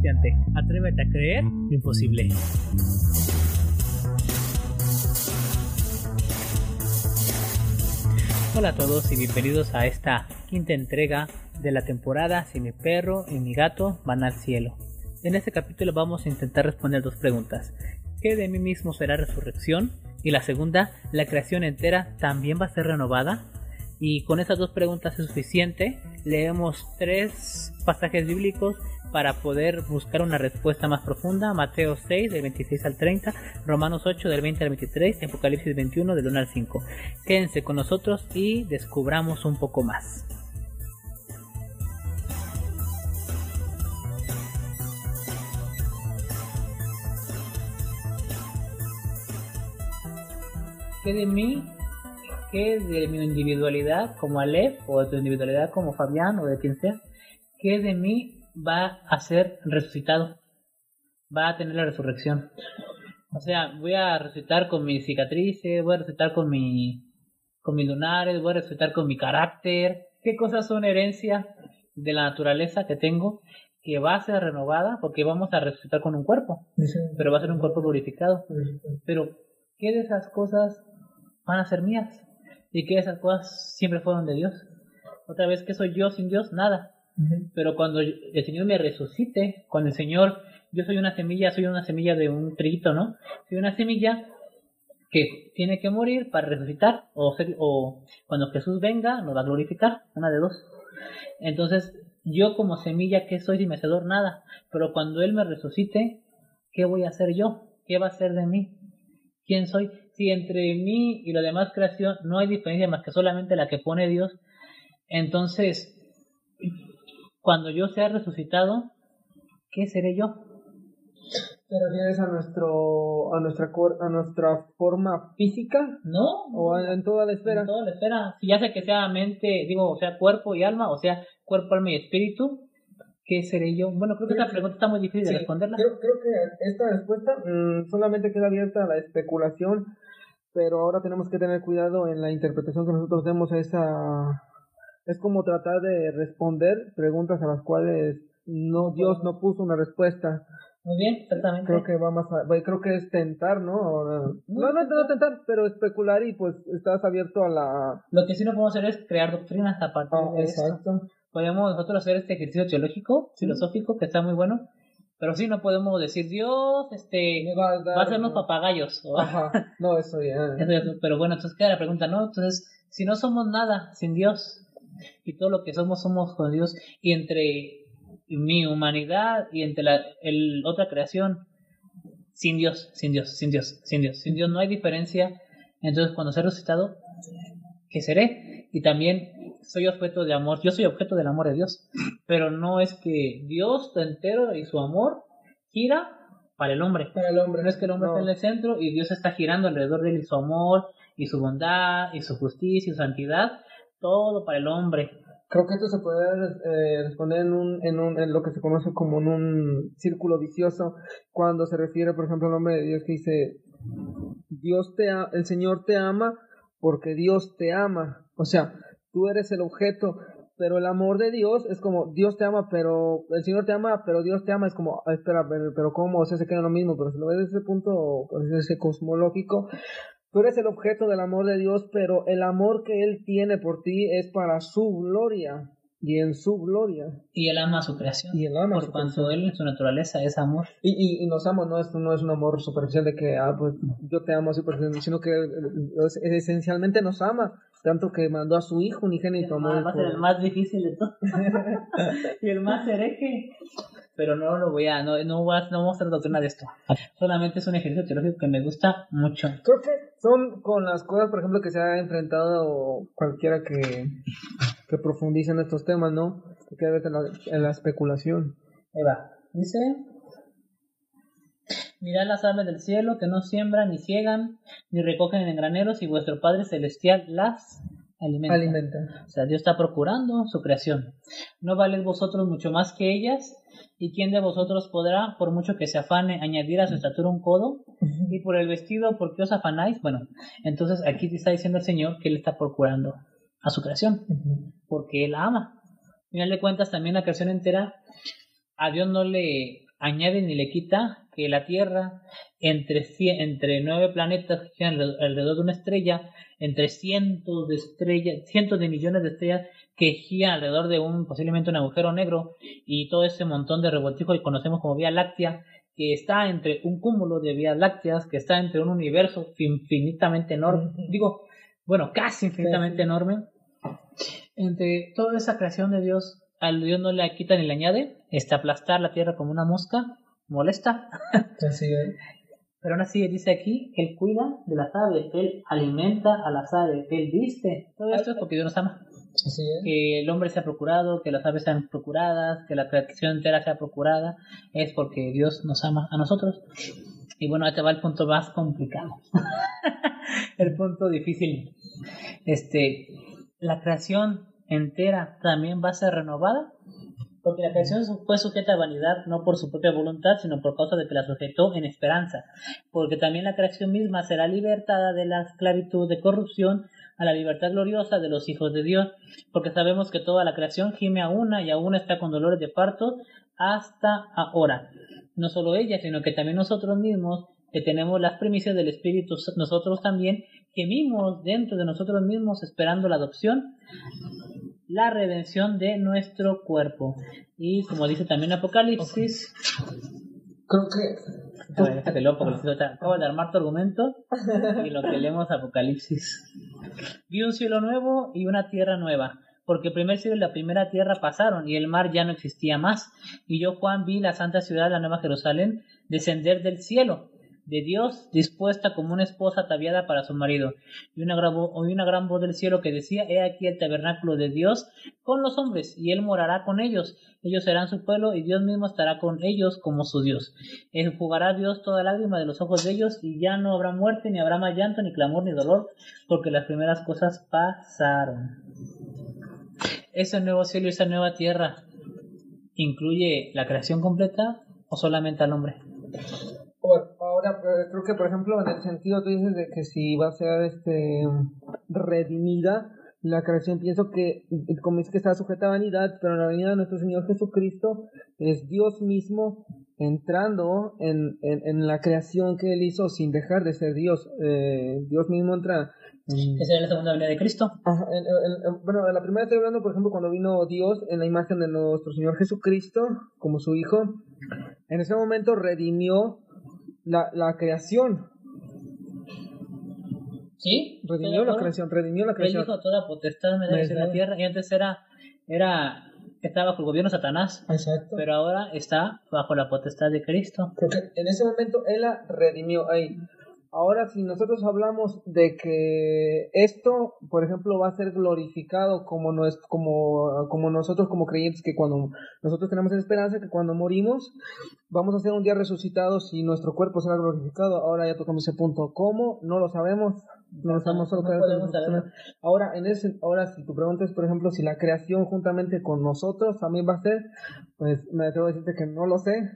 desafiante. Atrévete a creer lo imposible. Hola a todos y bienvenidos a esta quinta entrega de la temporada Si mi perro y mi gato van al cielo. En este capítulo vamos a intentar responder dos preguntas. ¿Qué de mí mismo será resurrección? Y la segunda, ¿la creación entera también va a ser renovada? Y con esas dos preguntas es suficiente. Leemos tres pasajes bíblicos para poder buscar una respuesta más profunda. Mateo 6 del 26 al 30, Romanos 8 del 20 al 23 Apocalipsis 21 del 1 al 5. Quédense con nosotros y descubramos un poco más. ¿Qué de mí? ¿Qué de mi individualidad como Aleph o de tu individualidad como Fabián o de quien sea? ¿Qué de mí va a ser resucitado? Va a tener la resurrección. O sea, voy a resucitar con mis cicatrices, voy a resucitar con mi con mis lunares, voy a resucitar con mi carácter. ¿Qué cosas son herencia de la naturaleza que tengo que va a ser renovada porque vamos a resucitar con un cuerpo, pero va a ser un cuerpo glorificado. Pero ¿qué de esas cosas van a ser mías? ¿Y qué de esas cosas siempre fueron de Dios? Otra vez, ¿qué soy yo sin Dios? Nada. Pero cuando el Señor me resucite, cuando el Señor, yo soy una semilla, soy una semilla de un triguito, ¿no? Soy una semilla que tiene que morir para resucitar, o, o cuando Jesús venga, nos va a glorificar, una de dos. Entonces, yo como semilla, ¿qué soy sin mecedor? Nada. Pero cuando Él me resucite, ¿qué voy a hacer yo? ¿Qué va a ser de mí? ¿Quién soy? Si entre mí y la demás creación no hay diferencia más que solamente la que pone Dios, entonces cuando yo sea resucitado, ¿qué seré yo? ¿Te refieres a nuestro a nuestra a nuestra forma física? No. ¿O en toda la esfera? En toda la esfera. Si ya sea que sea mente, digo, o sea, cuerpo y alma, o sea, cuerpo, alma y espíritu, ¿qué seré yo? Bueno, creo que esta pregunta está muy difícil de responderla. Creo, creo, que esta respuesta mmm, solamente queda abierta a la especulación, pero ahora tenemos que tener cuidado en la interpretación que nosotros demos a esa es como tratar de responder preguntas a las cuales no Dios no puso una respuesta. Muy bien, exactamente. Creo que va más creo que es tentar, ¿no? no, no, no, tentar, pero especular y pues estás abierto a la... Lo que sí no podemos hacer es crear doctrinas a partir ah, de exacto. Podemos nosotros hacer este ejercicio teológico, filosófico, que está muy bueno, pero sí no podemos decir Dios, este, va a, dar, hacernos papagayos. Ajá, no, eso ya. pero bueno, entonces queda la pregunta, ¿no? Entonces, si no somos nada sin Dios, y todo lo que somos somos con Dios y entre mi humanidad y entre la el, otra creación sin Dios, sin Dios, sin Dios, sin Dios, sin Dios no hay diferencia. Entonces cuando sea resucitado, ¿qué seré? Y también soy objeto de amor, yo soy objeto del amor de Dios, pero no es que Dios entero y su amor gira para el hombre. Para el hombre. No es que el hombre esté en el centro y Dios está girando alrededor de él y su amor y su bondad y su justicia y su santidad todo para el hombre. Creo que esto se puede eh, responder en, un, en, un, en lo que se conoce como en un círculo vicioso, cuando se refiere, por ejemplo, al nombre de Dios que dice, Dios te el Señor te ama porque Dios te ama. O sea, tú eres el objeto, pero el amor de Dios es como Dios te ama, pero el Señor te ama, pero Dios te ama. Es como, ah, espera, pero, pero ¿cómo? O sea, se queda lo mismo, pero si lo ves desde ese punto, ese cosmológico, Tú eres el objeto del amor de Dios, pero el amor que Él tiene por ti es para su gloria y en su gloria. Y Él ama a su creación. Y Él ama Por cuanto Él en su naturaleza es amor. Y, y, y, nos ama, no es, no es un amor superficial de que, ah, pues yo te amo así, sino que esencialmente nos ama. Tanto que mandó a su hijo unigénito. Va a ser el más difícil de todo. y el más hereje pero no lo voy a, no, no, voy a, no vamos a hacer doctrina de esto. Solamente es un ejercicio teológico que me gusta mucho. Creo que son con las cosas, por ejemplo, que se ha enfrentado cualquiera que, que profundice en estos temas, ¿no? Que debe en la, en la especulación. Eva, dice, Mirad las aves del cielo que no siembran ni ciegan ni recogen en graneros y vuestro Padre celestial las alimenta. alimenta. O sea, Dios está procurando su creación. ¿No valéis vosotros mucho más que ellas? ¿Y quién de vosotros podrá, por mucho que se afane, añadir a su estatura un codo? Y por el vestido, ¿por qué os afanáis? Bueno, entonces aquí te está diciendo el Señor que Él está procurando a su creación, porque Él la ama. Al final de cuentas, también la creación entera, a Dios no le añade ni le quita que la Tierra, entre, entre nueve planetas que giran alrededor de una estrella, entre cientos de estrellas, cientos de millones de estrellas que giran alrededor de un posiblemente un agujero negro y todo ese montón de revoltijos que conocemos como Vía Láctea, que está entre un cúmulo de vías lácteas, que está entre un universo infinitamente enorme, digo, bueno, casi infinitamente enorme, entre toda esa creación de Dios, al Dios no le quita ni le añade, este aplastar la tierra como una mosca, molesta. Pero aún así dice aquí que él cuida de las aves, que él alimenta a las aves, que él viste. Todo esto es porque Dios nos ama. Que el hombre sea procurado, que las aves sean procuradas, que la creación entera sea procurada, es porque Dios nos ama a nosotros. Y bueno, este va el punto más complicado. el punto difícil. Este, la creación entera también va a ser renovada. Porque la creación fue sujeta a vanidad no por su propia voluntad, sino por causa de que la sujetó en esperanza. Porque también la creación misma será libertada de la esclavitud de corrupción a la libertad gloriosa de los hijos de Dios, porque sabemos que toda la creación gime a una y aún está con dolores de parto hasta ahora. No solo ella, sino que también nosotros mismos, que tenemos las primicias del Espíritu, nosotros también gemimos dentro de nosotros mismos esperando la adopción, la redención de nuestro cuerpo. Y como dice también Apocalipsis, creo que déjate loco, acabo de armar tu argumento y lo que leemos Apocalipsis. Vi un cielo nuevo y una tierra nueva, porque el primer cielo y la primera tierra pasaron y el mar ya no existía más. Y yo, Juan, vi la santa ciudad, la nueva Jerusalén, descender del cielo de Dios, dispuesta como una esposa ataviada para su marido. Y una, gran, una gran voz del cielo que decía, He aquí el tabernáculo de Dios con los hombres, y él morará con ellos. Ellos serán su pueblo, y Dios mismo estará con ellos como su Dios. Enjugará Dios toda lágrima de los ojos de ellos, y ya no habrá muerte, ni habrá más llanto, ni clamor, ni dolor, porque las primeras cosas pasaron. Ese nuevo cielo y esa nueva tierra incluye la creación completa o solamente al hombre? Ahora creo que por ejemplo en el sentido tú dices de que si va a ser este redimida la creación pienso que como es que está sujeta a vanidad pero la venida de nuestro Señor Jesucristo es Dios mismo entrando en, en, la creación que él hizo sin dejar de ser Dios eh, Dios mismo entra esa es la segunda venida de Cristo. bueno, en la primera estoy hablando, por ejemplo, cuando vino Dios en la imagen de nuestro Señor Jesucristo como su Hijo. En ese momento redimió la, la creación. ¿Sí? Redimió la creación, redimió la creación. Él dijo toda potestad me da en la tierra y antes era, era estaba bajo el gobierno de Satanás. Exacto. Pero ahora está bajo la potestad de Cristo. Porque en ese momento él la redimió ahí. Ahora, si nosotros hablamos de que esto, por ejemplo, va a ser glorificado como, como, como nosotros como creyentes, que cuando nosotros tenemos esperanza que cuando morimos vamos a ser un día resucitados y nuestro cuerpo será glorificado, ahora ya tocamos ese punto. ¿Cómo? No lo sabemos. No sabemos solo Ahora, en ese, ahora, si tu pregunta es, por ejemplo, si la creación juntamente con nosotros también va a ser, pues me atrevo a decirte que no lo sé.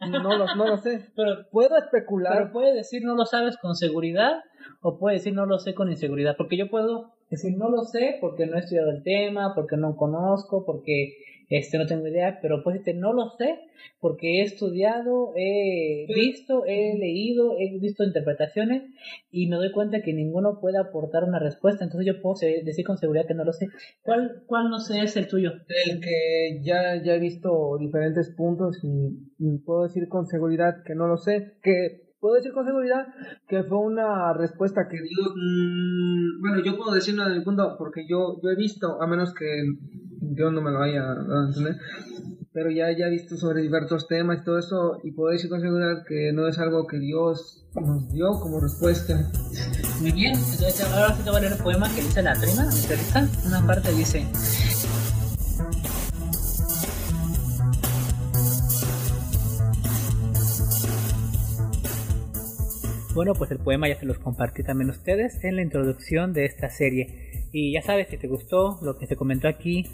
No lo, no lo sé. pero puedo especular. Pero puede decir no lo sabes con seguridad o puede decir no lo sé con inseguridad. Porque yo puedo decir no lo sé porque no he estudiado el tema, porque no conozco, porque este no tengo idea, pero pues este no lo sé porque he estudiado, he visto, he leído, he visto interpretaciones y me doy cuenta que ninguno puede aportar una respuesta, entonces yo puedo decir con seguridad que no lo sé. ¿Cuál, cuál no sé es el tuyo? El que ya, ya he visto diferentes puntos y, puedo decir con seguridad que no lo sé, que puedo decir con seguridad que fue una respuesta que dio. Mm, bueno, yo puedo decirlo en el punto porque yo, yo he visto, a menos que Dios no me lo haya dado a entender, pero ya, ya he visto sobre diversos temas y todo eso, y puedo decir con seguridad que no es algo que Dios nos dio como respuesta. Muy bien, entonces ahora sí te voy a leer el poema que dice la prima, Una parte dice. Bueno, pues el poema ya se los compartí también a ustedes en la introducción de esta serie. Y ya sabes, si te gustó lo que se comentó aquí,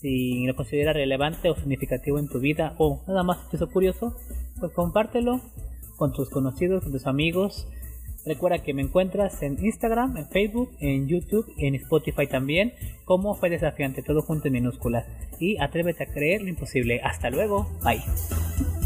si lo consideras relevante o significativo en tu vida o nada más te curioso, pues compártelo con tus conocidos, con tus amigos. Recuerda que me encuentras en Instagram, en Facebook, en YouTube, en Spotify también, como fue desafiante, todo junto en minúsculas. Y atrévete a creer lo imposible. Hasta luego, bye.